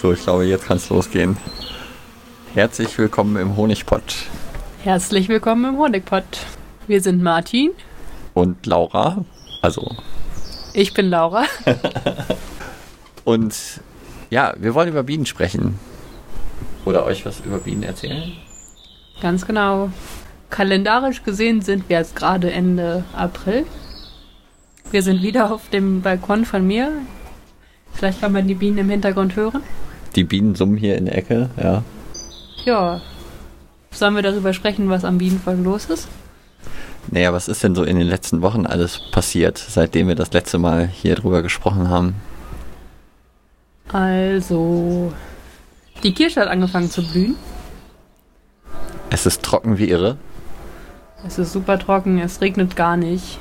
So, ich glaube, jetzt kann es losgehen. Herzlich willkommen im Honigpott. Herzlich willkommen im Honigpott. Wir sind Martin. Und Laura. Also. Ich bin Laura. Und ja, wir wollen über Bienen sprechen. Oder euch was über Bienen erzählen? Ganz genau. Kalendarisch gesehen sind wir jetzt gerade Ende April. Wir sind wieder auf dem Balkon von mir. Vielleicht kann man die Bienen im Hintergrund hören. Die Bienen summen hier in der Ecke, ja. Ja. Sollen wir darüber sprechen, was am Bienenvolk los ist? Naja, was ist denn so in den letzten Wochen alles passiert, seitdem wir das letzte Mal hier drüber gesprochen haben? Also, die Kirsche hat angefangen zu blühen. Es ist trocken wie irre. Es ist super trocken, es regnet gar nicht.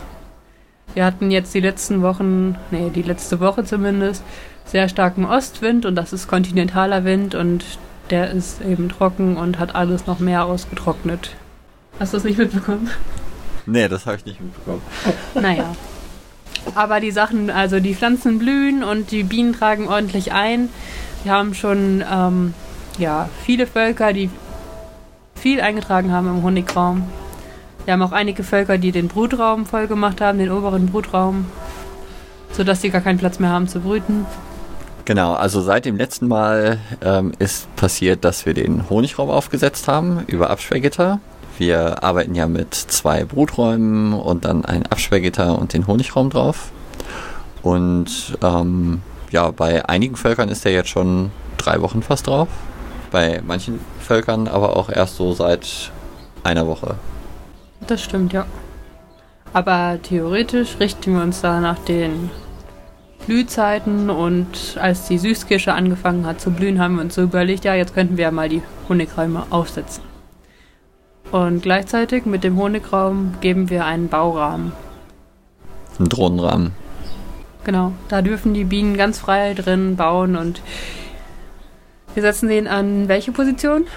Wir hatten jetzt die letzten Wochen, nee, die letzte Woche zumindest, sehr starken Ostwind und das ist kontinentaler Wind und der ist eben trocken und hat alles noch mehr ausgetrocknet. Hast du das nicht mitbekommen? Nee, das habe ich nicht mitbekommen. Naja. Aber die Sachen, also die Pflanzen blühen und die Bienen tragen ordentlich ein. Wir haben schon ähm, ja, viele Völker, die viel eingetragen haben im Honigraum. Wir haben auch einige Völker, die den Brutraum voll gemacht haben, den oberen Brutraum, sodass sie gar keinen Platz mehr haben zu brüten. Genau, also seit dem letzten Mal ähm, ist passiert, dass wir den Honigraum aufgesetzt haben über Absperrgitter. Wir arbeiten ja mit zwei Bruträumen und dann ein Absperrgitter und den Honigraum drauf. Und ähm, ja, bei einigen Völkern ist der jetzt schon drei Wochen fast drauf. Bei manchen Völkern aber auch erst so seit einer Woche. Das stimmt, ja. Aber theoretisch richten wir uns da nach den Blühzeiten und als die Süßkirsche angefangen hat zu blühen, haben wir uns so überlegt, ja, jetzt könnten wir ja mal die Honigräume aufsetzen. Und gleichzeitig mit dem Honigraum geben wir einen Baurahmen. Ein Drohnenrahmen. Genau, da dürfen die Bienen ganz frei drin bauen und wir setzen den an welche Position?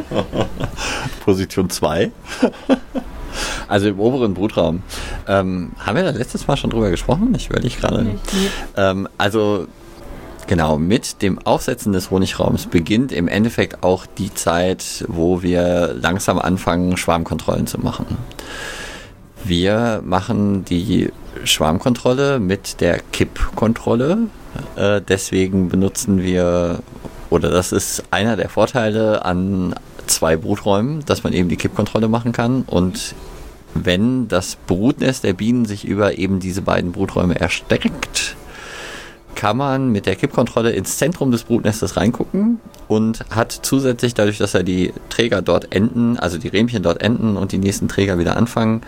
Position 2. also im oberen Brutraum. Ähm, haben wir da letztes Mal schon drüber gesprochen? Ich überlege gerade. Ähm, also genau, mit dem Aufsetzen des Honigraums beginnt im Endeffekt auch die Zeit, wo wir langsam anfangen, Schwarmkontrollen zu machen. Wir machen die Schwarmkontrolle mit der Kippkontrolle. Äh, deswegen benutzen wir, oder das ist einer der Vorteile an zwei Bruträumen, dass man eben die Kippkontrolle machen kann. Und wenn das Brutnest der Bienen sich über eben diese beiden Bruträume erstreckt, kann man mit der Kippkontrolle ins Zentrum des Brutnestes reingucken und hat zusätzlich, dadurch, dass er die Träger dort enden, also die Rähmchen dort enden und die nächsten Träger wieder anfangen,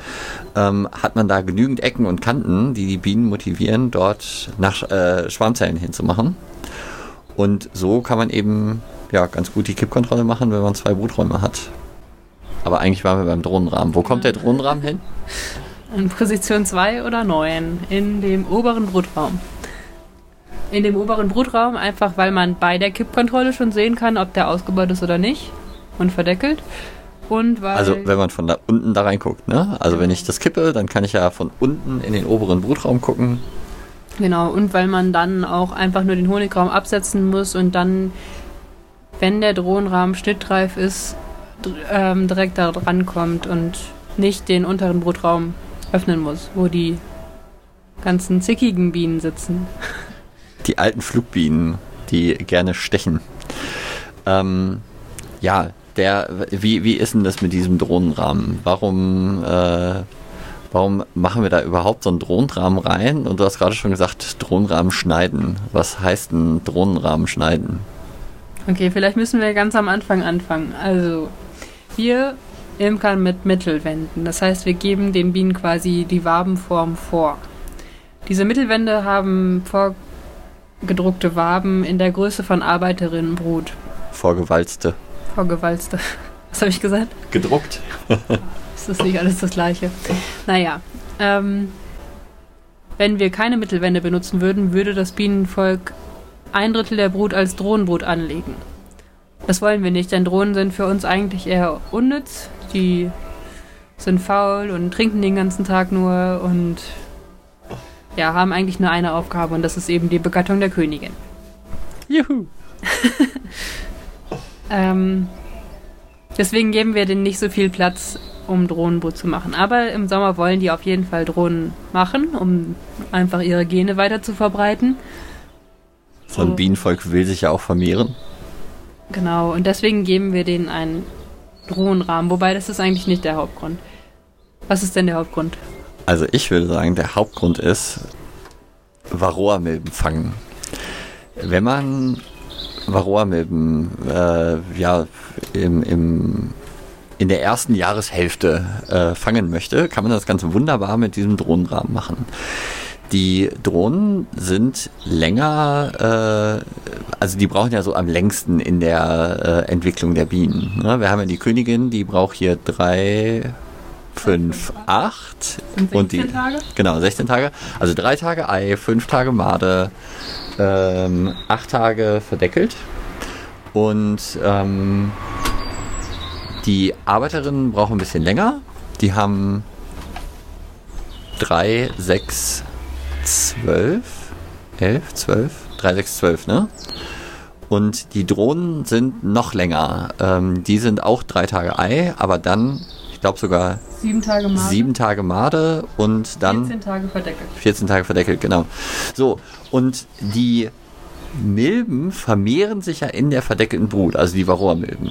ähm, hat man da genügend Ecken und Kanten, die die Bienen motivieren, dort nach äh, Schwarmzellen hinzumachen. Und so kann man eben ja, ganz gut die Kippkontrolle machen, wenn man zwei Bruträume hat. Aber eigentlich waren wir beim Drohnenrahmen. Wo kommt der Drohnenrahmen hin? In Position 2 oder 9 in dem oberen Brutraum. In dem oberen Brutraum einfach, weil man bei der Kippkontrolle schon sehen kann, ob der ausgebaut ist oder nicht und verdeckelt. Und weil Also wenn man von da unten da reinguckt, ne? Also wenn ich das kippe, dann kann ich ja von unten in den oberen Brutraum gucken. Genau, und weil man dann auch einfach nur den Honigraum absetzen muss und dann, wenn der Drohnenrahmen schnittreif ist, ähm, direkt da dran kommt und nicht den unteren Brutraum öffnen muss, wo die ganzen zickigen Bienen sitzen. Die alten Flugbienen, die gerne stechen. Ähm, ja, der, wie, wie ist denn das mit diesem Drohnenrahmen? Warum, äh, warum machen wir da überhaupt so einen Drohnenrahmen rein? Und du hast gerade schon gesagt, Drohnenrahmen schneiden. Was heißt ein Drohnenrahmen schneiden? Okay, vielleicht müssen wir ganz am Anfang anfangen. Also, wir imkern mit Mittelwänden. Das heißt, wir geben den Bienen quasi die Wabenform vor. Diese Mittelwände haben vorgedruckte Waben in der Größe von Arbeiterinnenbrut. Vorgewalzte. Vorgewalzte. Was habe ich gesagt? Gedruckt. Ist das nicht alles das Gleiche? Naja, ähm, wenn wir keine Mittelwände benutzen würden, würde das Bienenvolk ein Drittel der Brut als Drohnenbrut anlegen. Das wollen wir nicht, denn Drohnen sind für uns eigentlich eher unnütz. Die sind faul und trinken den ganzen Tag nur und ja, haben eigentlich nur eine Aufgabe und das ist eben die Begattung der Königin. Juhu. ähm, deswegen geben wir denen nicht so viel Platz, um Drohnenbrut zu machen. Aber im Sommer wollen die auf jeden Fall Drohnen machen, um einfach ihre Gene weiter zu verbreiten. So ein Bienenvolk will sich ja auch vermehren. Genau, und deswegen geben wir denen einen Drohnenrahmen. Wobei das ist eigentlich nicht der Hauptgrund. Was ist denn der Hauptgrund? Also ich würde sagen, der Hauptgrund ist Varroa-Milben fangen. Wenn man Varroa-Milben äh, ja, im, im, in der ersten Jahreshälfte äh, fangen möchte, kann man das Ganze wunderbar mit diesem Drohnenrahmen machen. Die Drohnen sind länger, äh, also die brauchen ja so am längsten in der äh, Entwicklung der Bienen. Ne? Wir haben ja die Königin, die braucht hier drei, fünf, acht und die Tage? genau 16 Tage. Also drei Tage Ei, fünf Tage Made, ähm, acht Tage verdeckelt und ähm, die Arbeiterinnen brauchen ein bisschen länger. Die haben drei, sechs, zwölf, elf, zwölf, drei, sechs, zwölf, ne? Und die Drohnen sind noch länger. Ähm, die sind auch drei Tage Ei, aber dann, ich glaube sogar Sieben Tage Made. sieben Tage Made und dann 14 Tage verdeckelt. 14 Tage verdeckelt, genau. So, und die Milben vermehren sich ja in der verdeckelten Brut, also die Varroa-Milben.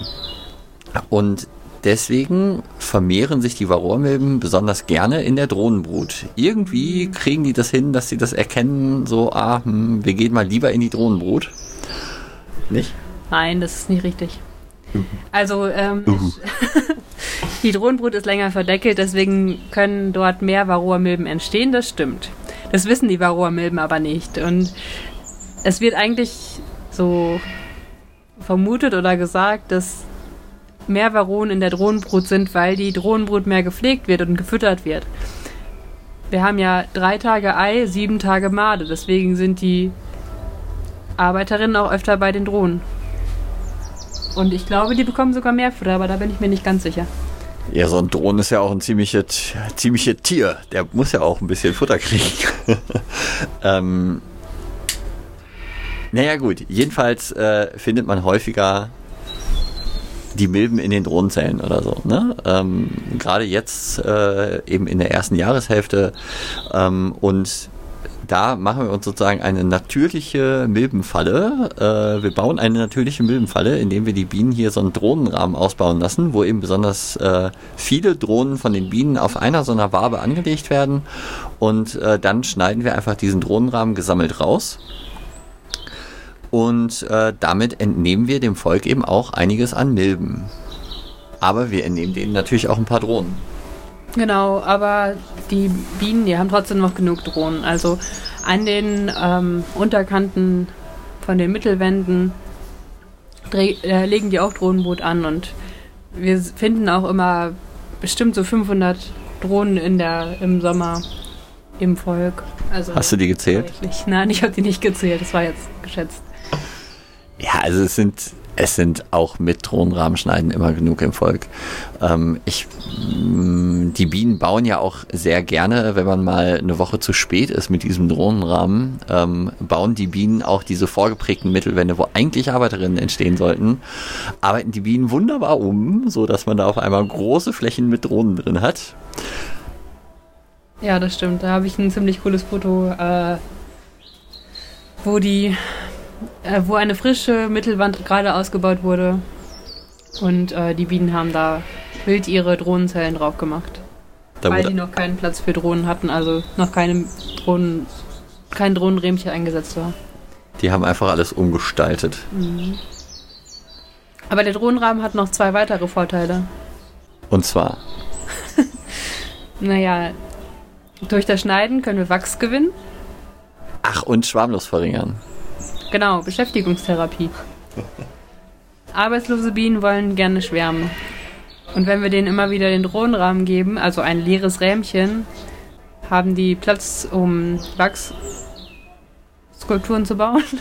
Und deswegen vermehren sich die Varroa-Milben besonders gerne in der Drohnenbrut. Irgendwie kriegen die das hin, dass sie das erkennen, so, ah, hm, wir gehen mal lieber in die Drohnenbrut. Nicht? Nein, das ist nicht richtig. Also ähm, Uhu. die Drohnenbrut ist länger verdeckelt, deswegen können dort mehr Varroa-Milben entstehen, das stimmt. Das wissen die Varroa-Milben aber nicht. Und es wird eigentlich so vermutet oder gesagt, dass mehr Varroen in der Drohnenbrut sind, weil die Drohnenbrut mehr gepflegt wird und gefüttert wird. Wir haben ja drei Tage Ei, sieben Tage Made, deswegen sind die Arbeiterinnen auch öfter bei den Drohnen. Und ich glaube, die bekommen sogar mehr Futter, aber da bin ich mir nicht ganz sicher. Ja, so ein Drohnen ist ja auch ein ziemliches, ziemliches Tier. Der muss ja auch ein bisschen Futter kriegen. ähm, naja gut, jedenfalls äh, findet man häufiger die Milben in den Drohnenzellen oder so. Ne? Ähm, Gerade jetzt äh, eben in der ersten Jahreshälfte ähm, und da machen wir uns sozusagen eine natürliche Milbenfalle. Äh, wir bauen eine natürliche Milbenfalle, indem wir die Bienen hier so einen Drohnenrahmen ausbauen lassen, wo eben besonders äh, viele Drohnen von den Bienen auf einer so einer Wabe angelegt werden. Und äh, dann schneiden wir einfach diesen Drohnenrahmen gesammelt raus. Und äh, damit entnehmen wir dem Volk eben auch einiges an Milben. Aber wir entnehmen denen natürlich auch ein paar Drohnen. Genau, aber die Bienen, die haben trotzdem noch genug Drohnen. Also an den ähm, Unterkanten von den Mittelwänden äh, legen die auch Drohnenbrut an und wir finden auch immer bestimmt so 500 Drohnen in der, im Sommer im Volk. Also Hast du die gezählt? Nein, ich habe die nicht gezählt, das war jetzt geschätzt. Ja, also es sind, es sind auch mit Drohnenrahmenschneiden immer genug im Volk. Ähm, ich, mh, die Bienen bauen ja auch sehr gerne, wenn man mal eine Woche zu spät ist mit diesem Drohnenrahmen, ähm, bauen die Bienen auch diese vorgeprägten Mittelwände, wo eigentlich Arbeiterinnen entstehen sollten, arbeiten die Bienen wunderbar um, so dass man da auf einmal große Flächen mit Drohnen drin hat. Ja, das stimmt. Da habe ich ein ziemlich cooles Foto, äh, wo die, äh, wo eine frische Mittelwand gerade ausgebaut wurde und äh, die Bienen haben da wild ihre Drohnenzellen drauf gemacht, Da weil die noch keinen Platz für Drohnen hatten, also noch keine Drohnen, kein Drohnenrähmchen eingesetzt war. die haben einfach alles umgestaltet. Aber der Drohnenrahmen hat noch zwei weitere Vorteile. Und zwar, Naja, durch das Schneiden können wir Wachs gewinnen. ach, und Schwarmlos verringern. Genau, Beschäftigungstherapie. Arbeitslose Bienen wollen gerne schwärmen. Und wenn wir denen immer wieder den Drohnenrahmen geben, also ein leeres Rähmchen, haben die Platz, um Wachsskulpturen zu bauen.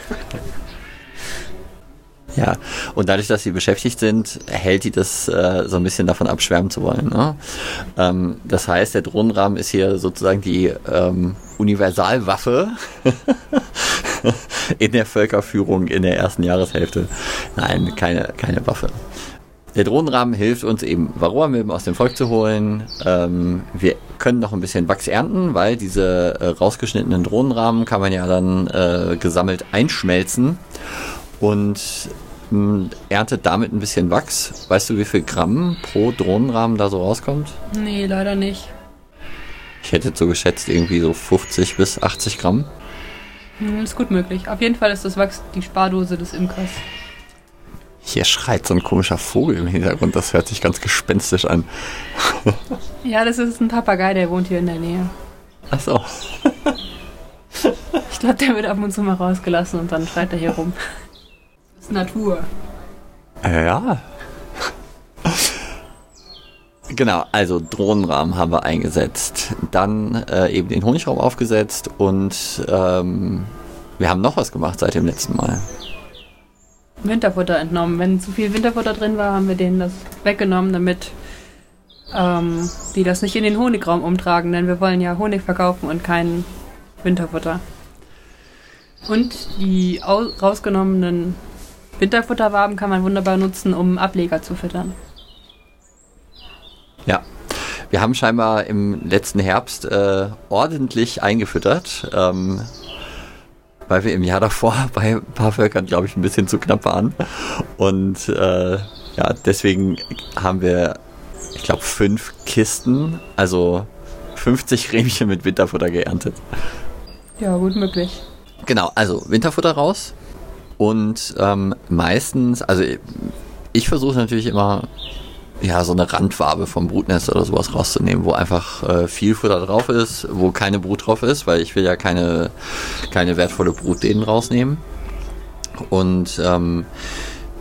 Ja, und dadurch, dass sie beschäftigt sind, hält die das äh, so ein bisschen davon ab, schwärmen zu wollen. Ne? Ähm, das heißt, der Drohnenrahmen ist hier sozusagen die ähm, Universalwaffe in der Völkerführung in der ersten Jahreshälfte. Nein, keine, keine Waffe. Der Drohnenrahmen hilft uns eben, Varroamilben aus dem Volk zu holen. Ähm, wir können noch ein bisschen Wachs ernten, weil diese äh, rausgeschnittenen Drohnenrahmen kann man ja dann äh, gesammelt einschmelzen und erntet damit ein bisschen Wachs. Weißt du, wie viel Gramm pro Drohnenrahmen da so rauskommt? Nee, leider nicht. Ich hätte so geschätzt irgendwie so 50 bis 80 Gramm. Hm, ist gut möglich. Auf jeden Fall ist das Wachs die Spardose des Imkers. Hier schreit so ein komischer Vogel im Hintergrund, das hört sich ganz gespenstisch an. ja, das ist ein Papagei, der wohnt hier in der Nähe. Ach so. ich glaube, der wird ab und zu mal rausgelassen und dann schreit er hier rum. Natur. Ja. Genau, also Drohnenrahmen haben wir eingesetzt. Dann äh, eben den Honigraum aufgesetzt und ähm, wir haben noch was gemacht seit dem letzten Mal. Winterfutter entnommen. Wenn zu viel Winterfutter drin war, haben wir denen das weggenommen, damit ähm, die das nicht in den Honigraum umtragen, denn wir wollen ja Honig verkaufen und kein Winterfutter. Und die rausgenommenen Winterfutterwaben kann man wunderbar nutzen, um Ableger zu füttern. Ja, wir haben scheinbar im letzten Herbst äh, ordentlich eingefüttert. Ähm, weil wir im Jahr davor bei ein paar Völkern, glaube ich, ein bisschen zu knapp waren. Und äh, ja, deswegen haben wir, ich glaube, fünf Kisten, also 50 Rähmchen mit Winterfutter geerntet. Ja, gut möglich. Genau, also Winterfutter raus. Und ähm, meistens, also ich versuche natürlich immer ja, so eine Randwabe vom Brutnest oder sowas rauszunehmen, wo einfach äh, viel Futter drauf ist, wo keine Brut drauf ist, weil ich will ja keine, keine wertvolle Brut denen rausnehmen. Und ähm,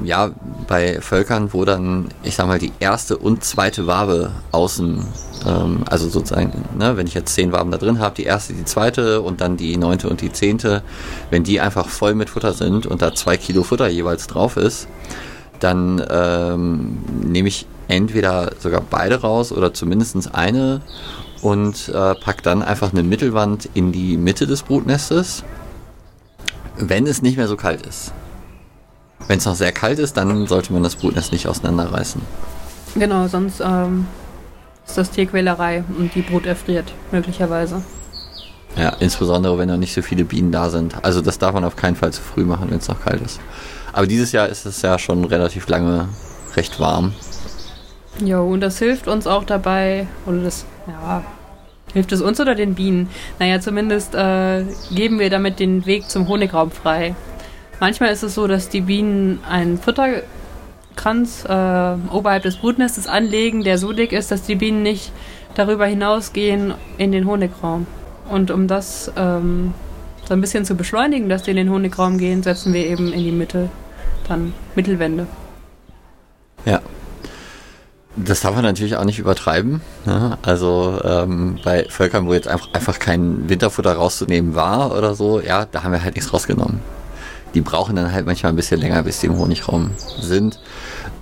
ja, bei Völkern, wo dann, ich sag mal, die erste und zweite Wabe außen, ähm, also sozusagen, ne, wenn ich jetzt zehn Waben da drin habe, die erste, die zweite und dann die neunte und die zehnte, wenn die einfach voll mit Futter sind und da zwei Kilo Futter jeweils drauf ist, dann ähm, nehme ich entweder sogar beide raus oder zumindest eine und äh, pack dann einfach eine Mittelwand in die Mitte des Brutnestes, wenn es nicht mehr so kalt ist. Wenn es noch sehr kalt ist, dann sollte man das Brutnest nicht auseinanderreißen. Genau, sonst ähm, ist das Tierquälerei und die Brut erfriert, möglicherweise. Ja, insbesondere wenn noch nicht so viele Bienen da sind. Also das darf man auf keinen Fall zu früh machen, wenn es noch kalt ist. Aber dieses Jahr ist es ja schon relativ lange recht warm. Jo, und das hilft uns auch dabei, oder das, ja, hilft es uns oder den Bienen? Naja, zumindest äh, geben wir damit den Weg zum Honigraum frei. Manchmal ist es so, dass die Bienen einen Futterkranz äh, oberhalb des Brutnestes anlegen, der so dick ist, dass die Bienen nicht darüber hinausgehen in den Honigraum. Und um das ähm, so ein bisschen zu beschleunigen, dass die in den Honigraum gehen, setzen wir eben in die Mitte dann Mittelwände. Ja. Das darf man natürlich auch nicht übertreiben. Ne? Also ähm, bei Völkern, wo jetzt einfach, einfach kein Winterfutter rauszunehmen war oder so, ja, da haben wir halt nichts rausgenommen. Die brauchen dann halt manchmal ein bisschen länger, bis die im Honigraum sind.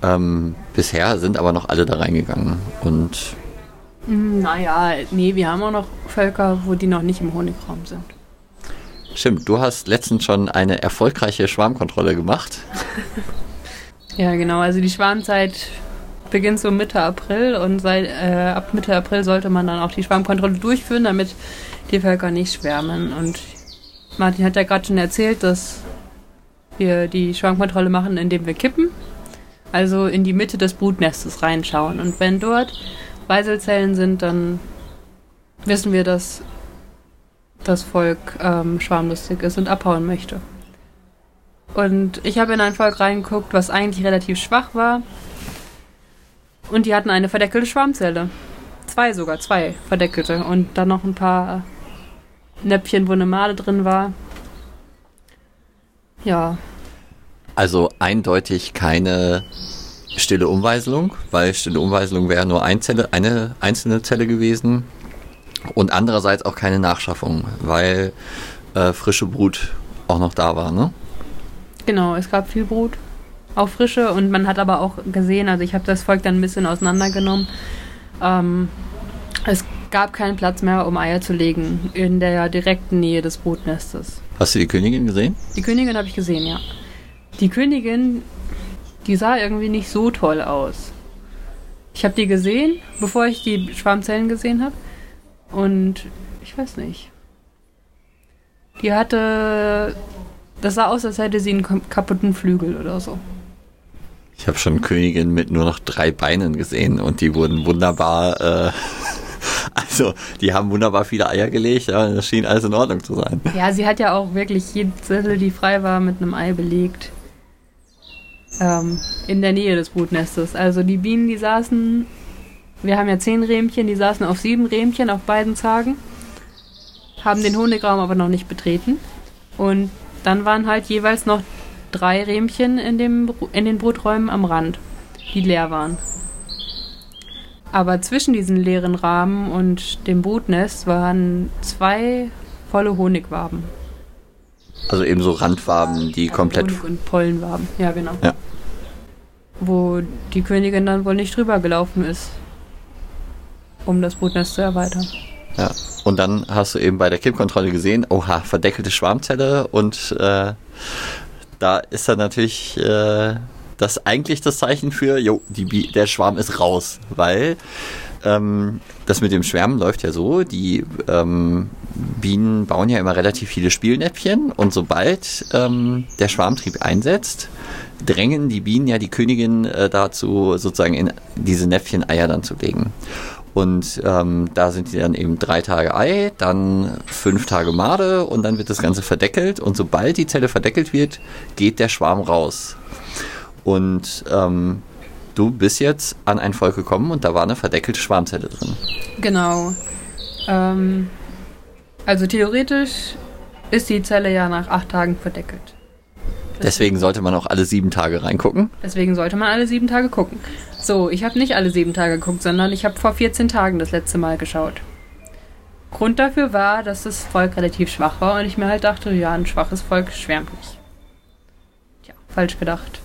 Ähm, bisher sind aber noch alle da reingegangen und hm, naja, nee, wir haben auch noch Völker, wo die noch nicht im Honigraum sind. Stimmt, du hast letztens schon eine erfolgreiche Schwarmkontrolle gemacht. ja, genau. Also die Schwarmzeit beginnt so Mitte April und seit, äh, ab Mitte April sollte man dann auch die Schwarmkontrolle durchführen, damit die Völker nicht schwärmen. Und Martin hat ja gerade schon erzählt, dass wir die Schwarmkontrolle machen, indem wir kippen. Also in die Mitte des Brutnestes reinschauen. Und wenn dort Weiselzellen sind, dann wissen wir, dass das Volk ähm, schwarmlustig ist und abhauen möchte. Und ich habe in ein Volk reingeguckt, was eigentlich relativ schwach war. Und die hatten eine verdeckelte Schwarmzelle. Zwei sogar, zwei verdeckelte. Und dann noch ein paar Näpfchen, wo eine Made drin war. Ja. Also eindeutig keine stille Umweiselung, weil stille Umweiselung wäre nur ein Zelle, eine einzelne Zelle gewesen. Und andererseits auch keine Nachschaffung, weil äh, frische Brut auch noch da war, ne? Genau, es gab viel Brut. auf Frische und man hat aber auch gesehen, also ich habe das Volk dann ein bisschen auseinandergenommen. Ähm, es gab keinen Platz mehr, um Eier zu legen in der direkten Nähe des Brutnestes. Hast du die Königin gesehen? Die Königin habe ich gesehen, ja. Die Königin, die sah irgendwie nicht so toll aus. Ich habe die gesehen, bevor ich die Schwarmzellen gesehen habe. Und ich weiß nicht. Die hatte. Das sah aus, als hätte sie einen kaputten Flügel oder so. Ich habe schon Königin mit nur noch drei Beinen gesehen und die wurden wunderbar. Äh, also, die haben wunderbar viele Eier gelegt, ja, das schien alles in Ordnung zu sein. Ja, sie hat ja auch wirklich jede Zelle, die frei war, mit einem Ei belegt. Ähm, in der Nähe des Brutnestes. Also die Bienen, die saßen. Wir haben ja zehn Rähmchen, die saßen auf sieben Rähmchen auf beiden Zagen. Haben den Honigraum aber noch nicht betreten. Und dann waren halt jeweils noch drei Rähmchen in, dem, in den Bruträumen am Rand, die leer waren. Aber zwischen diesen leeren Rahmen und dem Brutnest waren zwei volle Honigwaben. Also eben so Randwaben, die ja, komplett. Honig- und Pollenwaben, ja, genau. Ja. Wo die Königin dann wohl nicht drüber gelaufen ist, um das Brutnest zu erweitern. Ja, und dann hast du eben bei der Kippkontrolle gesehen, oha, verdeckelte Schwarmzelle und äh, da ist dann natürlich äh, das eigentlich das Zeichen für, jo, die, der Schwarm ist raus, weil ähm, das mit dem Schwärmen läuft ja so, die ähm, Bienen bauen ja immer relativ viele Spielnäpfchen und sobald ähm, der Schwarmtrieb einsetzt, drängen die Bienen ja die Königin äh, dazu, sozusagen in diese Näpfchen Eier dann zu legen. Und ähm, da sind die dann eben drei Tage Ei, dann fünf Tage Made und dann wird das Ganze verdeckelt. Und sobald die Zelle verdeckelt wird, geht der Schwarm raus. Und ähm, du bist jetzt an ein Volk gekommen und da war eine verdeckelte Schwarmzelle drin. Genau. Ähm, also theoretisch ist die Zelle ja nach acht Tagen verdeckelt. Deswegen sollte man auch alle sieben Tage reingucken. Deswegen sollte man alle sieben Tage gucken. So, ich habe nicht alle sieben Tage geguckt, sondern ich habe vor 14 Tagen das letzte Mal geschaut. Grund dafür war, dass das Volk relativ schwach war und ich mir halt dachte, ja, ein schwaches Volk schwärmt nicht. Tja, falsch gedacht.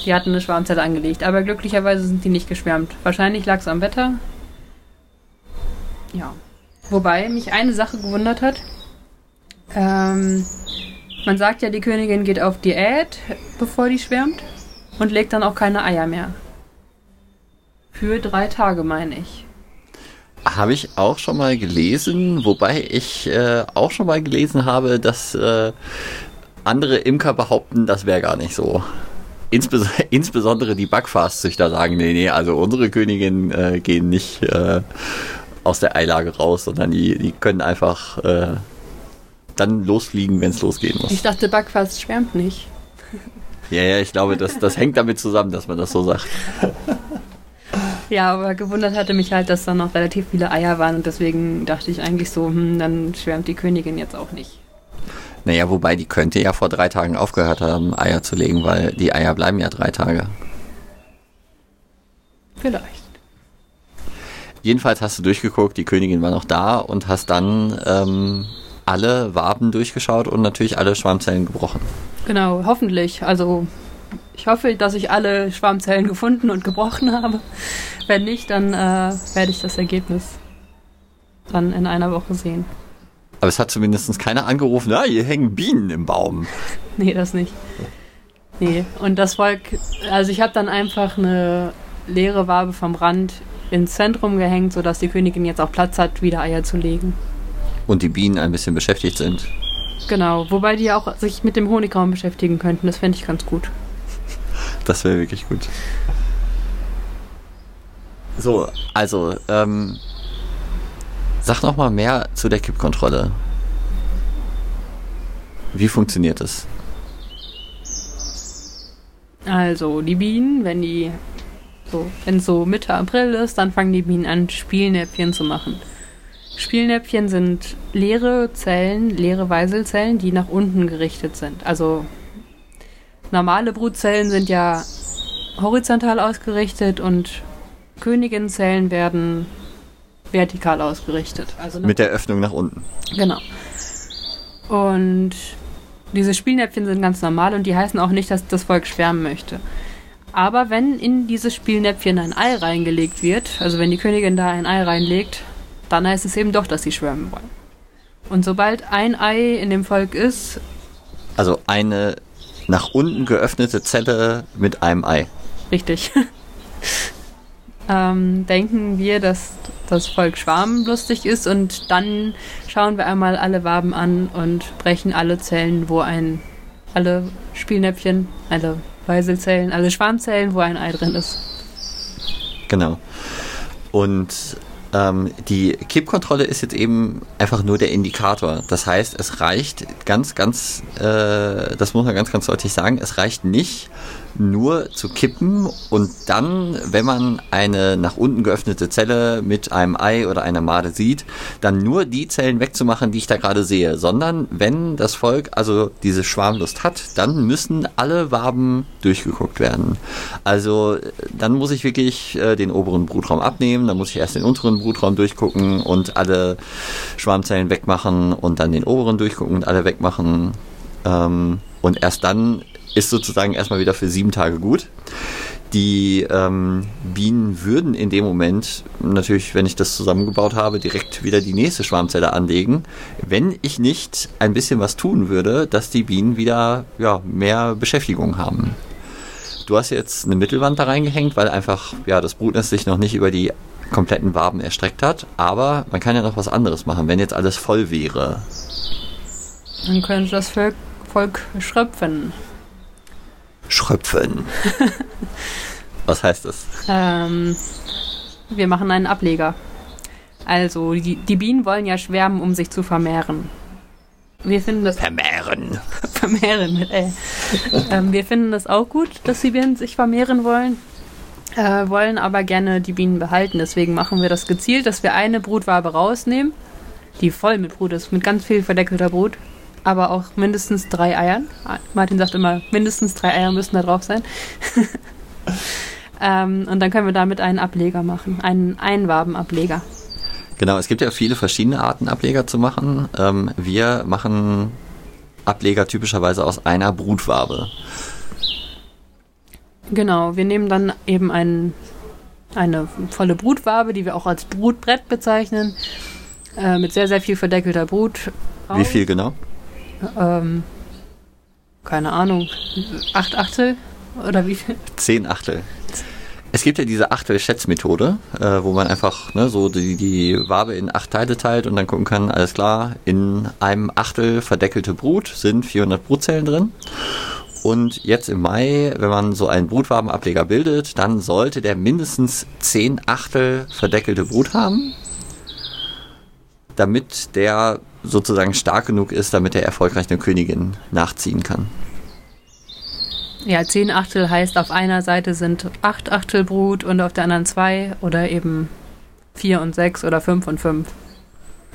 Die hatten eine Schwarmzelle angelegt, aber glücklicherweise sind die nicht geschwärmt. Wahrscheinlich lag es am Wetter. Ja. Wobei mich eine Sache gewundert hat. Ähm, man sagt ja, die Königin geht auf Diät, bevor die schwärmt und legt dann auch keine Eier mehr. Für drei Tage, meine ich. Habe ich auch schon mal gelesen, wobei ich äh, auch schon mal gelesen habe, dass äh, andere Imker behaupten, das wäre gar nicht so. Insbes insbesondere die Backfastzüchter sagen, nee, nee, also unsere Königinnen äh, gehen nicht äh, aus der Eilage raus, sondern die, die können einfach äh, dann losfliegen, wenn es losgehen muss. Ich dachte, Backfast schwärmt nicht. Ja, ja, ich glaube, das, das hängt damit zusammen, dass man das so sagt. Ja, aber gewundert hatte mich halt, dass da noch relativ viele Eier waren und deswegen dachte ich eigentlich so, hm, dann schwärmt die Königin jetzt auch nicht. Naja, wobei die könnte ja vor drei Tagen aufgehört haben, Eier zu legen, weil die Eier bleiben ja drei Tage. Vielleicht. Jedenfalls hast du durchgeguckt, die Königin war noch da und hast dann ähm, alle Waben durchgeschaut und natürlich alle Schwarmzellen gebrochen. Genau, hoffentlich. Also ich hoffe, dass ich alle Schwarmzellen gefunden und gebrochen habe. Wenn nicht, dann äh, werde ich das Ergebnis dann in einer Woche sehen. Aber es hat zumindest keiner angerufen, ah, hier hängen Bienen im Baum. Nee, das nicht. Nee, und das Volk, also ich habe dann einfach eine leere Wabe vom Rand ins Zentrum gehängt, sodass die Königin jetzt auch Platz hat, wieder Eier zu legen. Und die Bienen ein bisschen beschäftigt sind. Genau, wobei die auch sich mit dem Honigraum beschäftigen könnten. Das fände ich ganz gut. Das wäre wirklich gut. So, also, ähm, sag noch mal mehr zu der Kippkontrolle. Wie funktioniert es? Also, die Bienen, wenn die so, wenn so Mitte April ist, dann fangen die Bienen an, Spielnäpfchen zu machen. Spielnäpfchen sind leere Zellen, leere Weiselzellen, die nach unten gerichtet sind. Also normale Brutzellen sind ja horizontal ausgerichtet und Königinnenzellen werden vertikal ausgerichtet. Also Mit der Öffnung nach unten. Genau. Und diese Spielnäpfchen sind ganz normal und die heißen auch nicht, dass das Volk schwärmen möchte. Aber wenn in dieses Spielnäpfchen ein Ei reingelegt wird, also wenn die Königin da ein Ei reinlegt, dann heißt es eben doch, dass sie schwärmen wollen. Und sobald ein Ei in dem Volk ist, Also eine nach unten geöffnete Zelle mit einem Ei. richtig, ähm, denken wir, dass das Volk Schwarm lustig ist und dann schauen wir einmal alle Waben an und brechen alle Zellen, wo ein, alle Spielnäpfchen, alle Weiselzellen, alle Schwarmzellen, wo ein Ei drin ist. Genau. Und ähm, die Kippkontrolle ist jetzt eben einfach nur der Indikator. Das heißt, es reicht ganz, ganz, äh, das muss man ganz, ganz deutlich sagen, es reicht nicht nur zu kippen und dann, wenn man eine nach unten geöffnete Zelle mit einem Ei oder einer Made sieht, dann nur die Zellen wegzumachen, die ich da gerade sehe, sondern wenn das Volk also diese Schwarmlust hat, dann müssen alle Waben durchgeguckt werden. Also dann muss ich wirklich äh, den oberen Brutraum abnehmen, dann muss ich erst den unteren Brutraum durchgucken und alle Schwarmzellen wegmachen und dann den oberen durchgucken und alle wegmachen. Ähm, und erst dann ist sozusagen erstmal wieder für sieben Tage gut. Die ähm, Bienen würden in dem Moment natürlich, wenn ich das zusammengebaut habe, direkt wieder die nächste Schwarmzelle anlegen, wenn ich nicht ein bisschen was tun würde, dass die Bienen wieder ja, mehr Beschäftigung haben. Du hast jetzt eine Mittelwand da reingehängt, weil einfach ja, das Brutnest sich noch nicht über die kompletten Waben erstreckt hat. Aber man kann ja noch was anderes machen, wenn jetzt alles voll wäre. Dann könnte das Volk, Volk schröpfen. Schröpfen. was heißt das? Ähm, wir machen einen Ableger. Also, die, die Bienen wollen ja schwärmen, um sich zu vermehren. Wir finden das Vermehren. vermehren mit L. ähm, wir finden das auch gut, dass die Bienen sich vermehren wollen. Äh, wollen aber gerne die Bienen behalten. Deswegen machen wir das gezielt, dass wir eine Brutwabe rausnehmen, die voll mit Brut ist, mit ganz viel verdeckelter Brut, aber auch mindestens drei Eiern. Martin sagt immer, mindestens drei Eier müssen da drauf sein. ähm, und dann können wir damit einen Ableger machen, einen Einwabenableger. Genau, es gibt ja viele verschiedene Arten, Ableger zu machen. Ähm, wir machen Ableger typischerweise aus einer Brutwabe. Genau, wir nehmen dann eben ein, eine volle Brutwabe, die wir auch als Brutbrett bezeichnen, äh, mit sehr, sehr viel verdeckelter Brut. Wie viel genau? Ähm, keine Ahnung, acht Achtel oder wie viel? Zehn Achtel. Es gibt ja diese Achtel-Schätzmethode, äh, wo man einfach ne, so die, die Wabe in acht Teile teilt und dann gucken kann, alles klar, in einem Achtel verdeckelte Brut sind 400 Brutzellen drin. Und jetzt im Mai, wenn man so einen Brutwabenableger bildet, dann sollte der mindestens 10 Achtel verdeckelte Brut haben, damit der sozusagen stark genug ist, damit er erfolgreich eine Königin nachziehen kann. Ja, zehn Achtel heißt, auf einer Seite sind acht Achtel Brut und auf der anderen zwei oder eben vier und sechs oder fünf und fünf.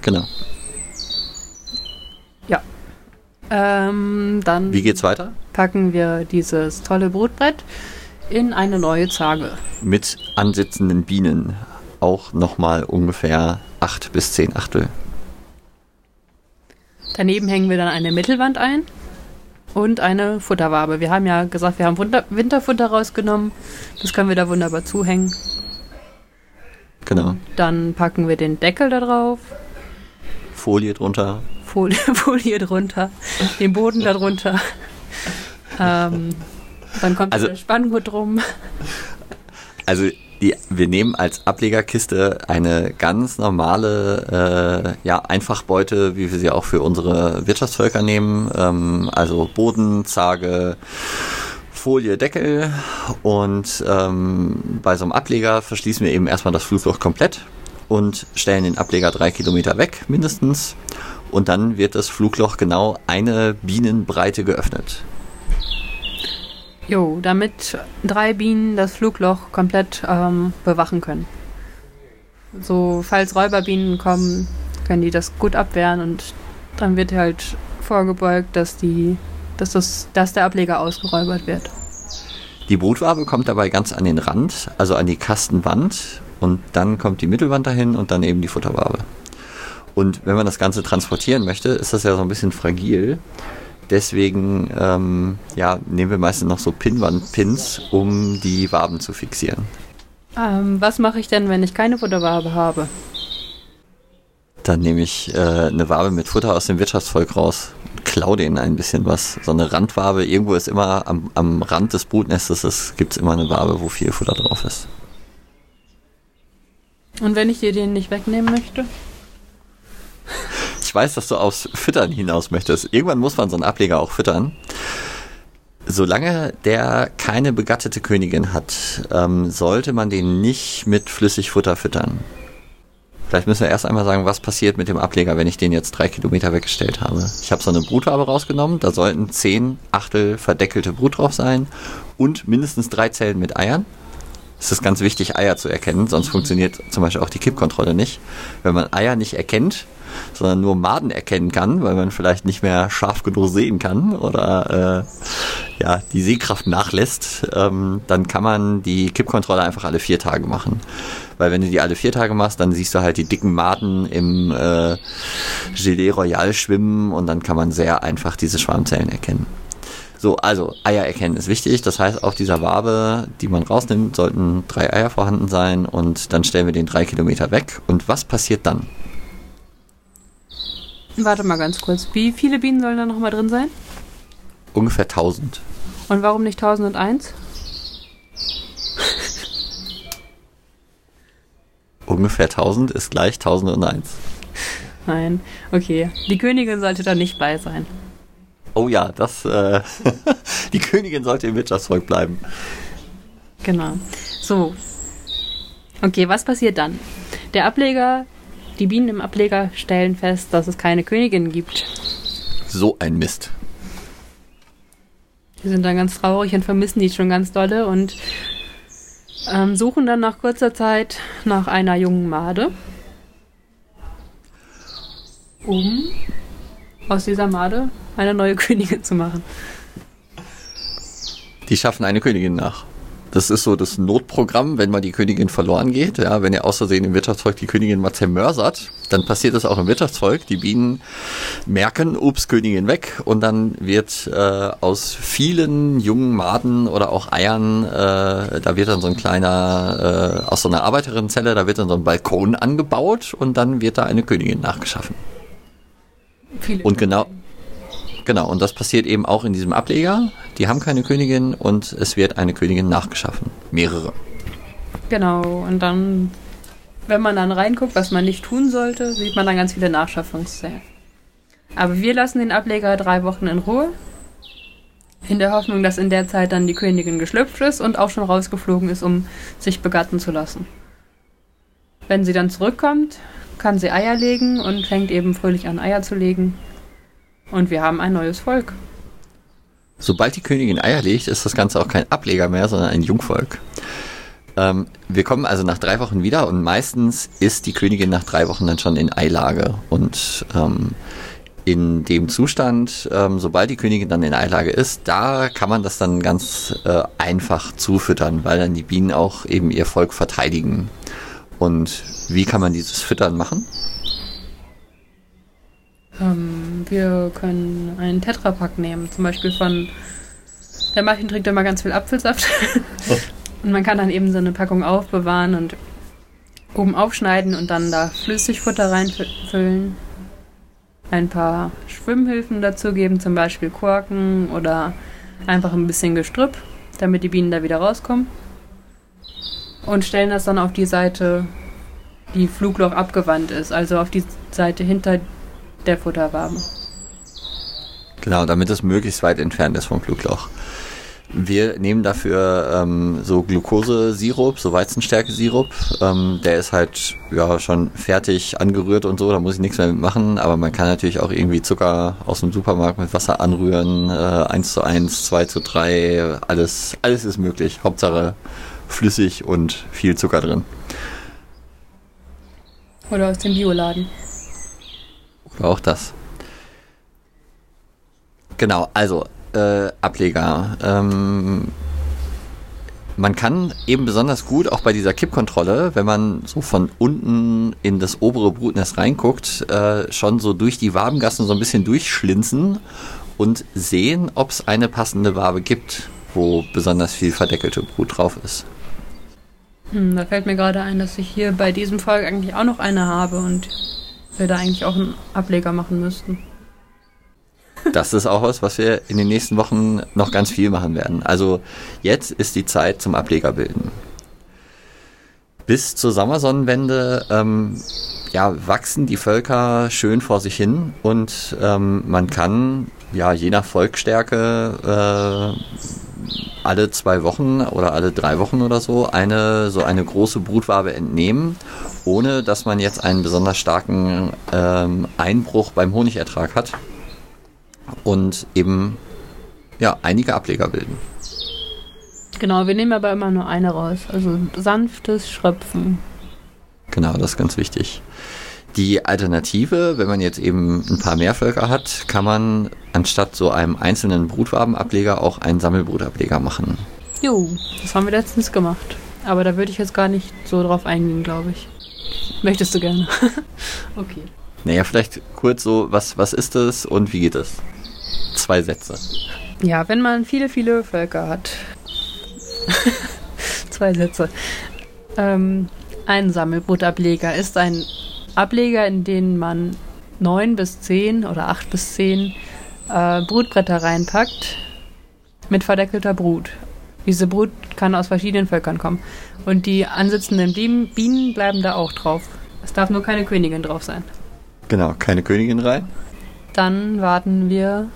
Genau. Ja. Ähm, dann Wie geht's weiter? packen wir dieses tolle Brutbrett in eine neue Zage. Mit ansitzenden Bienen. Auch nochmal ungefähr 8 bis 10 Achtel. Daneben hängen wir dann eine Mittelwand ein und eine Futterwabe. Wir haben ja gesagt, wir haben Winter Winterfutter rausgenommen. Das können wir da wunderbar zuhängen. Genau. Dann packen wir den Deckel da drauf, Folie drunter. Folie, Folie drunter, den Boden darunter. Ähm, dann kommt Also- der Spanngurt drum. Also die, wir nehmen als Ablegerkiste eine ganz normale äh, ja, Einfachbeute, wie wir sie auch für unsere Wirtschaftsvölker nehmen. Ähm, also Boden, Zage, Folie, Deckel und ähm, bei so einem Ableger verschließen wir eben erstmal das Flugloch komplett und stellen den Ableger drei Kilometer weg mindestens und dann wird das Flugloch genau eine Bienenbreite geöffnet. Jo, damit drei Bienen das Flugloch komplett ähm, bewachen können. So, falls Räuberbienen kommen, können die das gut abwehren und dann wird halt vorgebeugt, dass die, dass das, dass der Ableger ausgeräubert wird. Die Brutwabe kommt dabei ganz an den Rand, also an die Kastenwand und dann kommt die Mittelwand dahin und dann eben die Futterwabe. Und wenn man das Ganze transportieren möchte, ist das ja so ein bisschen fragil. Deswegen ähm, ja, nehmen wir meistens noch so Pinnwandpins, um die Waben zu fixieren. Ähm, was mache ich denn, wenn ich keine Futterwabe habe? Dann nehme ich äh, eine Wabe mit Futter aus dem Wirtschaftsvolk raus, klau denen ein bisschen was. So eine Randwabe, irgendwo ist immer am, am Rand des Brutnestes, gibt es immer eine Wabe, wo viel Futter drauf ist. Und wenn ich dir den nicht wegnehmen möchte? Ich weiß, dass du aufs Füttern hinaus möchtest. Irgendwann muss man so einen Ableger auch füttern. Solange der keine begattete Königin hat, ähm, sollte man den nicht mit Flüssigfutter füttern. Vielleicht müssen wir erst einmal sagen, was passiert mit dem Ableger, wenn ich den jetzt drei Kilometer weggestellt habe. Ich habe so eine Brutwabe rausgenommen, da sollten zehn Achtel verdeckelte Brut drauf sein und mindestens drei Zellen mit Eiern. Es ist ganz wichtig, Eier zu erkennen, sonst funktioniert zum Beispiel auch die Kippkontrolle nicht. Wenn man Eier nicht erkennt, sondern nur Maden erkennen kann, weil man vielleicht nicht mehr scharf genug sehen kann oder äh, ja, die Sehkraft nachlässt, ähm, dann kann man die Kippkontrolle einfach alle vier Tage machen. Weil wenn du die alle vier Tage machst, dann siehst du halt die dicken Maden im äh, Gelee Royal schwimmen und dann kann man sehr einfach diese Schwarmzellen erkennen. So, also Eier erkennen ist wichtig. Das heißt, auf dieser Wabe, die man rausnimmt, sollten drei Eier vorhanden sein und dann stellen wir den drei Kilometer weg. Und was passiert dann? Warte mal ganz kurz. Wie viele Bienen sollen da nochmal drin sein? Ungefähr 1000. Und warum nicht 1001? Ungefähr 1000 ist gleich 1001. Nein, okay. Die Königin sollte da nicht bei sein. Oh ja, das. Äh, die Königin sollte im Wirtschaftsvolk bleiben. Genau. So. Okay, was passiert dann? Der Ableger die Bienen im Ableger stellen fest, dass es keine Königin gibt. So ein Mist. Die sind dann ganz traurig und vermissen die schon ganz dolle und ähm, suchen dann nach kurzer Zeit nach einer jungen Made, um aus dieser Made eine neue Königin zu machen. Die schaffen eine Königin nach. Das ist so das Notprogramm, wenn mal die Königin verloren geht. Ja, wenn ihr aus Versehen im Wirtschaftsvolk die Königin mal zermörsert, dann passiert das auch im Wirtschaftsvolk. Die Bienen merken, ups, Königin weg und dann wird äh, aus vielen jungen Maden oder auch Eiern, äh, da wird dann so ein kleiner, äh, aus so einer Arbeiterinnenzelle, da wird dann so ein Balkon angebaut und dann wird da eine Königin nachgeschaffen. Viele und genau, Genau, und das passiert eben auch in diesem Ableger. Die haben keine Königin und es wird eine Königin nachgeschaffen. Mehrere. Genau, und dann, wenn man dann reinguckt, was man nicht tun sollte, sieht man dann ganz viele Nachschaffungszellen. Aber wir lassen den Ableger drei Wochen in Ruhe. In der Hoffnung, dass in der Zeit dann die Königin geschlüpft ist und auch schon rausgeflogen ist, um sich begatten zu lassen. Wenn sie dann zurückkommt, kann sie Eier legen und fängt eben fröhlich an, Eier zu legen. Und wir haben ein neues Volk. Sobald die Königin Eier legt, ist das Ganze auch kein Ableger mehr, sondern ein Jungvolk. Ähm, wir kommen also nach drei Wochen wieder und meistens ist die Königin nach drei Wochen dann schon in Eilage. Und ähm, in dem Zustand, ähm, sobald die Königin dann in Eilage ist, da kann man das dann ganz äh, einfach zufüttern, weil dann die Bienen auch eben ihr Volk verteidigen. Und wie kann man dieses Füttern machen? Ähm, wir können einen Tetrapack nehmen, zum Beispiel von. Der Martin trinkt immer ganz viel Apfelsaft. und man kann dann eben so eine Packung aufbewahren und oben aufschneiden und dann da Flüssigfutter reinfüllen. Ein paar Schwimmhilfen dazugeben, zum Beispiel Korken oder einfach ein bisschen Gestrüpp, damit die Bienen da wieder rauskommen. Und stellen das dann auf die Seite, die Flugloch abgewandt ist, also auf die Seite hinter der Futterwabe. Genau, damit es möglichst weit entfernt ist vom Flugloch. Wir nehmen dafür ähm, so Glukosesirup, so Weizenstärke-Sirup. Ähm, der ist halt ja schon fertig angerührt und so, da muss ich nichts mehr mitmachen. Aber man kann natürlich auch irgendwie Zucker aus dem Supermarkt mit Wasser anrühren. Äh, 1 zu 1, 2 zu 3, alles, alles ist möglich. Hauptsache flüssig und viel Zucker drin. Oder aus dem Bioladen. Auch das. Genau, also äh, Ableger. Ähm, man kann eben besonders gut auch bei dieser Kippkontrolle, wenn man so von unten in das obere Brutnest reinguckt, äh, schon so durch die Wabengassen so ein bisschen durchschlinzen und sehen, ob es eine passende Wabe gibt, wo besonders viel verdeckelte Brut drauf ist. Hm, da fällt mir gerade ein, dass ich hier bei diesem Volk eigentlich auch noch eine habe und wir da eigentlich auch einen Ableger machen müssten. Das ist auch was, was wir in den nächsten Wochen noch ganz viel machen werden. Also jetzt ist die Zeit zum Ableger bilden. Bis zur Sommersonnenwende ähm, ja, wachsen die Völker schön vor sich hin und ähm, man kann ja je nach Volksstärke äh, alle zwei Wochen oder alle drei Wochen oder so eine so eine große Brutwabe entnehmen, ohne dass man jetzt einen besonders starken ähm, Einbruch beim Honigertrag hat und eben ja einige Ableger bilden. Genau, wir nehmen aber immer nur eine raus. Also sanftes Schröpfen. Genau, das ist ganz wichtig. Die Alternative, wenn man jetzt eben ein paar mehr Völker hat, kann man anstatt so einem einzelnen Brutwabenableger auch einen Sammelbrutableger machen. Jo, das haben wir letztens gemacht. Aber da würde ich jetzt gar nicht so drauf eingehen, glaube ich. Möchtest du gerne? okay. Naja, vielleicht kurz so, was, was ist das und wie geht es? Zwei Sätze. Ja, wenn man viele, viele Völker hat. Zwei Sätze. Ähm, ein Sammelbrutableger ist ein Ableger, in denen man neun bis zehn oder acht bis zehn äh, Brutbretter reinpackt mit verdeckelter Brut. Diese Brut kann aus verschiedenen Völkern kommen. Und die ansitzenden Bienen bleiben da auch drauf. Es darf nur keine Königin drauf sein. Genau, keine Königin rein. Dann warten wir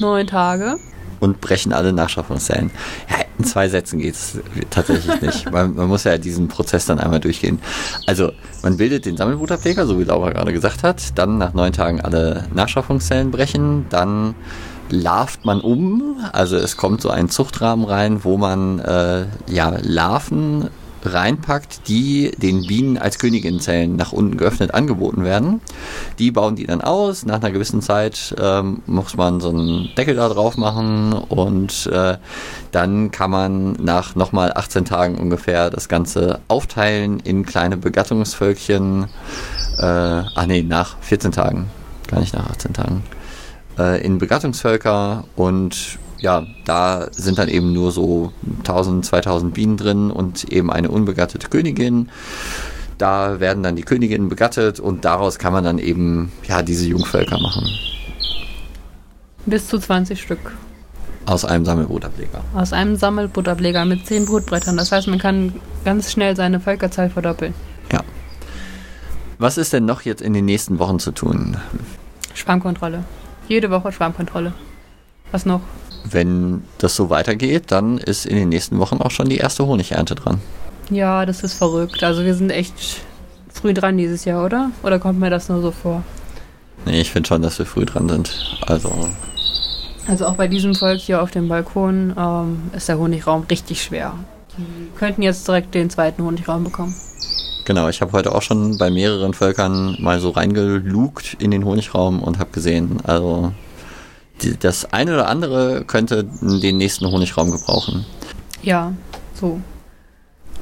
neun Tage. Und brechen alle Nachschaffungszellen. Ja, in zwei Sätzen geht es tatsächlich nicht. Man, man, muss ja diesen Prozess dann einmal durchgehen. Also, man bildet den Sammelbrutableger, so wie Laura gerade gesagt hat. Dann nach neun Tagen alle Nachschaffungszellen brechen. Dann larvt man um. Also, es kommt so ein Zuchtrahmen rein, wo man äh, ja, Larven reinpackt, die den Bienen als Königinnenzellen nach unten geöffnet angeboten werden. Die bauen die dann aus. Nach einer gewissen Zeit ähm, muss man so einen Deckel da drauf machen und äh, dann kann man nach nochmal 18 Tagen ungefähr das Ganze aufteilen in kleine Begattungsvölkchen. Äh, ach nee, nach 14 Tagen, gar nicht nach 18 Tagen. Äh, in Begattungsvölker und ja, da sind dann eben nur so 1000, 2000 Bienen drin und eben eine unbegattete Königin. Da werden dann die Königinnen begattet und daraus kann man dann eben ja diese Jungvölker machen. Bis zu 20 Stück. Aus einem Sammelbrutableger. Aus einem Sammelbrutableger mit 10 Brutbrettern. Das heißt, man kann ganz schnell seine Völkerzahl verdoppeln. Ja. Was ist denn noch jetzt in den nächsten Wochen zu tun? Schwarmkontrolle. Jede Woche Schwarmkontrolle. Was noch? Wenn das so weitergeht, dann ist in den nächsten Wochen auch schon die erste Honigernte dran. Ja, das ist verrückt. Also wir sind echt früh dran dieses Jahr, oder? Oder kommt mir das nur so vor? Nee, ich finde schon, dass wir früh dran sind. Also. Also auch bei diesem Volk hier auf dem Balkon ähm, ist der Honigraum richtig schwer. Die könnten jetzt direkt den zweiten Honigraum bekommen. Genau, ich habe heute auch schon bei mehreren Völkern mal so reingelugt in den Honigraum und habe gesehen, also das eine oder andere könnte den nächsten Honigraum gebrauchen. Ja, so.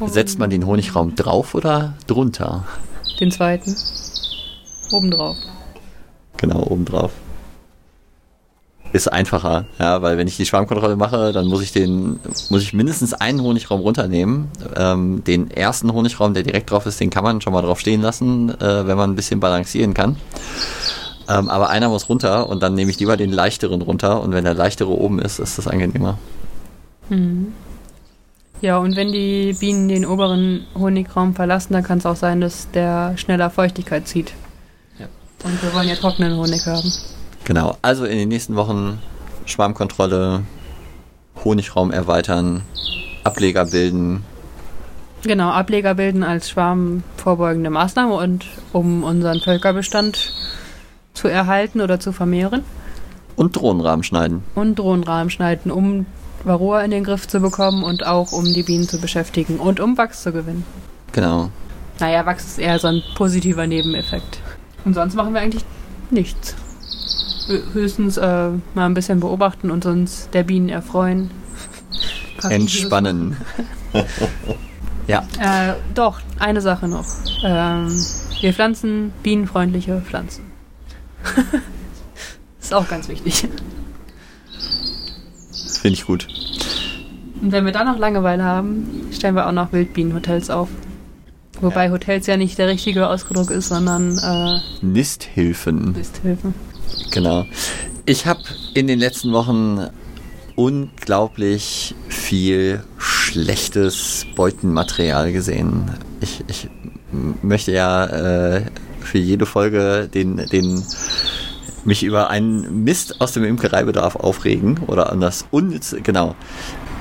Setzt man den Honigraum drauf oder drunter? Den zweiten. Obendrauf. Genau, obendrauf. Ist einfacher, ja, weil wenn ich die Schwarmkontrolle mache, dann muss ich den, muss ich mindestens einen Honigraum runternehmen. Ähm, den ersten Honigraum, der direkt drauf ist, den kann man schon mal drauf stehen lassen, äh, wenn man ein bisschen balancieren kann. Ähm, aber einer muss runter und dann nehme ich lieber den leichteren runter und wenn der leichtere oben ist, ist das angenehmer. Mhm. Ja, und wenn die Bienen den oberen Honigraum verlassen, dann kann es auch sein, dass der schneller Feuchtigkeit zieht. Ja. Und wir wollen ja trockenen Honig haben. Genau, also in den nächsten Wochen Schwarmkontrolle, Honigraum erweitern, Ableger bilden. Genau, Ableger bilden als schwarmvorbeugende Maßnahme und um unseren Völkerbestand zu erhalten oder zu vermehren. Und Drohnenrahmen schneiden. Und Drohnenrahmen schneiden, um Varroa in den Griff zu bekommen und auch um die Bienen zu beschäftigen und um Wachs zu gewinnen. Genau. Naja, Wachs ist eher so ein positiver Nebeneffekt. Und sonst machen wir eigentlich nichts. Höchstens äh, mal ein bisschen beobachten und uns der Bienen erfreuen. Entspannen. ja. Äh, doch, eine Sache noch. Ähm, wir pflanzen bienenfreundliche Pflanzen. ist auch ganz wichtig. Finde ich gut. Und wenn wir dann noch Langeweile haben, stellen wir auch noch Wildbienenhotels auf. Wobei Hotels ja nicht der richtige Ausdruck ist, sondern äh, Nisthilfen. Nisthilfen. Genau. Ich habe in den letzten Wochen unglaublich viel schlechtes Beutenmaterial gesehen. Ich, ich möchte ja äh, für jede Folge den, den mich über einen Mist aus dem Imkereibedarf aufregen oder an das unnütze, genau,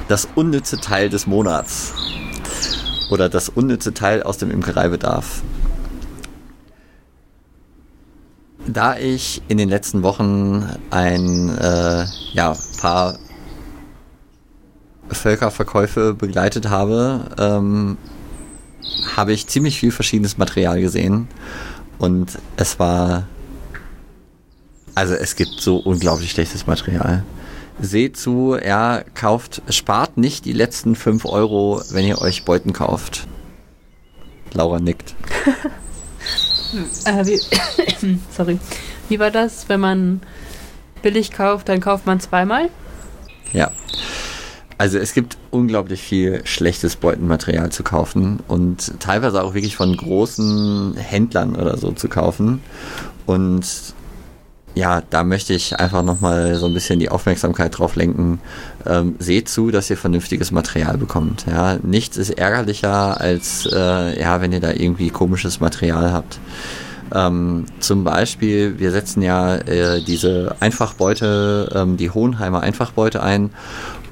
das unnütze Teil des Monats oder das unnütze Teil aus dem Imkereibedarf. Da ich in den letzten Wochen ein äh, ja, paar Völkerverkäufe begleitet habe, ähm, habe ich ziemlich viel verschiedenes Material gesehen und es war also es gibt so unglaublich schlechtes Material. Seht zu, ja, kauft, spart nicht die letzten 5 Euro, wenn ihr euch Beuten kauft. Laura nickt. äh, wie, sorry. Wie war das, wenn man billig kauft, dann kauft man zweimal? Ja. Also es gibt unglaublich viel schlechtes Beutenmaterial zu kaufen und teilweise auch wirklich von großen Händlern oder so zu kaufen. Und ja, da möchte ich einfach nochmal so ein bisschen die Aufmerksamkeit drauf lenken. Ähm, seht zu, dass ihr vernünftiges Material bekommt. Ja, nichts ist ärgerlicher als äh, ja, wenn ihr da irgendwie komisches Material habt. Ähm, zum Beispiel, wir setzen ja äh, diese Einfachbeute, ähm, die Hohenheimer Einfachbeute ein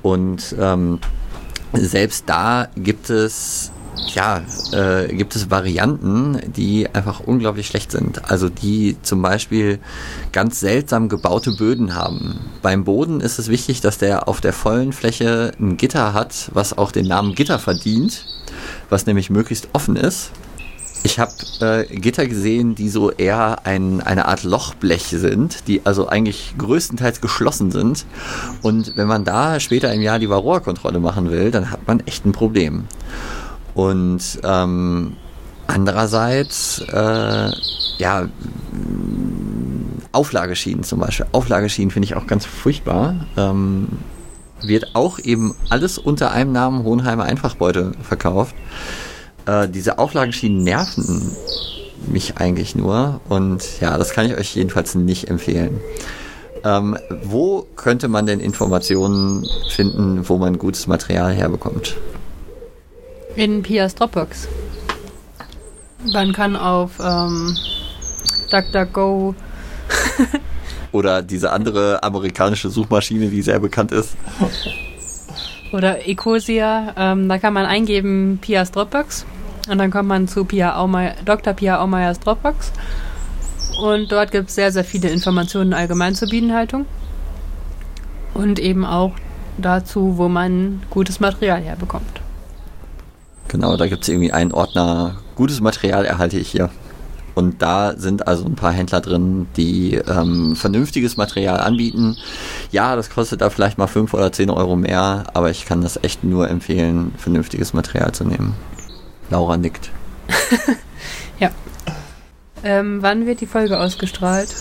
und ähm, selbst da gibt es ja, äh, gibt es Varianten, die einfach unglaublich schlecht sind. Also die zum Beispiel ganz seltsam gebaute Böden haben. Beim Boden ist es wichtig, dass der auf der vollen Fläche ein Gitter hat, was auch den Namen Gitter verdient, was nämlich möglichst offen ist. Ich habe äh, Gitter gesehen, die so eher ein, eine Art Lochblech sind, die also eigentlich größtenteils geschlossen sind. Und wenn man da später im Jahr die Varroa-Kontrolle machen will, dann hat man echt ein Problem. Und ähm, andererseits, äh, ja, Auflageschienen zum Beispiel. Auflageschienen finde ich auch ganz furchtbar. Ähm, wird auch eben alles unter einem Namen Hohenheimer Einfachbeute verkauft. Äh, diese Auflagenschienen nerven mich eigentlich nur und ja, das kann ich euch jedenfalls nicht empfehlen. Ähm, wo könnte man denn Informationen finden, wo man gutes Material herbekommt? In Pias Dropbox. Man kann auf ähm, DuckDuckGo oder diese andere amerikanische Suchmaschine, die sehr bekannt ist. Oder Ecosia, ähm, da kann man eingeben Pias Dropbox und dann kommt man zu Pia Aumeier, Dr. Pia Aumeyers Dropbox und dort gibt es sehr, sehr viele Informationen allgemein zur Bienenhaltung und eben auch dazu, wo man gutes Material herbekommt. Genau, da gibt es irgendwie einen Ordner, gutes Material erhalte ich hier. Und da sind also ein paar Händler drin, die ähm, vernünftiges Material anbieten. Ja, das kostet da vielleicht mal 5 oder 10 Euro mehr, aber ich kann das echt nur empfehlen, vernünftiges Material zu nehmen. Laura nickt. ja. Ähm, wann wird die Folge ausgestrahlt?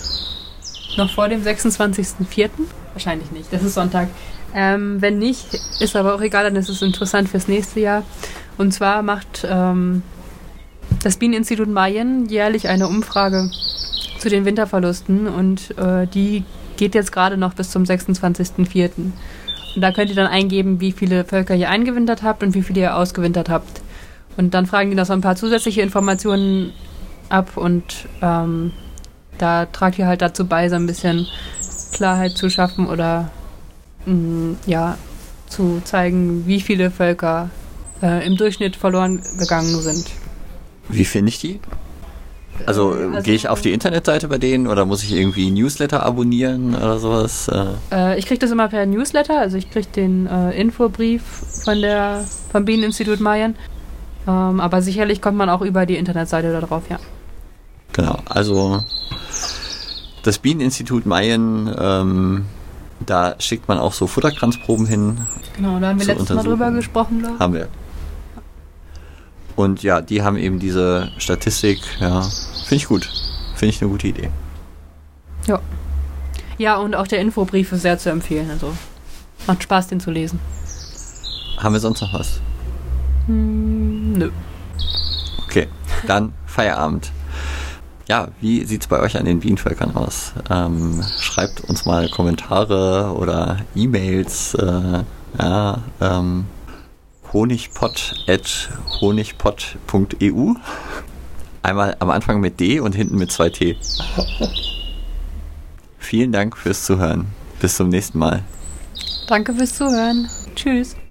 Noch vor dem 26.04.? Wahrscheinlich nicht, das ist Sonntag. Ähm, wenn nicht, ist aber auch egal, dann ist es interessant fürs nächste Jahr. Und zwar macht ähm, das Bieneninstitut Mayen jährlich eine Umfrage zu den Winterverlusten und äh, die geht jetzt gerade noch bis zum 26.04. Und da könnt ihr dann eingeben, wie viele Völker ihr eingewintert habt und wie viele ihr ausgewintert habt. Und dann fragen die noch so ein paar zusätzliche Informationen ab und ähm, da tragt ihr halt dazu bei, so ein bisschen Klarheit zu schaffen oder mh, mm, ja, zu zeigen, wie viele Völker äh, im Durchschnitt verloren gegangen sind. Wie finde ich die? Also, äh, also gehe ich auf die Internetseite bei denen oder muss ich irgendwie Newsletter abonnieren oder sowas? Äh, ich kriege das immer per Newsletter, also ich kriege den äh, Infobrief von der vom Bieneninstitut Mayen. Ähm, aber sicherlich kommt man auch über die Internetseite da drauf, ja. Genau, also das Bieneninstitut Mayen, ähm, da schickt man auch so Futterkranzproben hin. Genau, da haben wir letztes Mal drüber gesprochen, glaube ich. Haben wir. Und ja, die haben eben diese Statistik, ja, finde ich gut. Finde ich eine gute Idee. Ja. Ja, und auch der Infobrief ist sehr zu empfehlen. Also Macht Spaß, den zu lesen. Haben wir sonst noch was? Hm, nö. Okay, dann Feierabend. Ja, wie sieht es bei euch an den Bienenvölkern aus? Ähm, schreibt uns mal Kommentare oder E-Mails. Äh, ja, ähm, honigpott.honigpott.eu. Einmal am Anfang mit D und hinten mit zwei T. Vielen Dank fürs Zuhören. Bis zum nächsten Mal. Danke fürs Zuhören. Tschüss.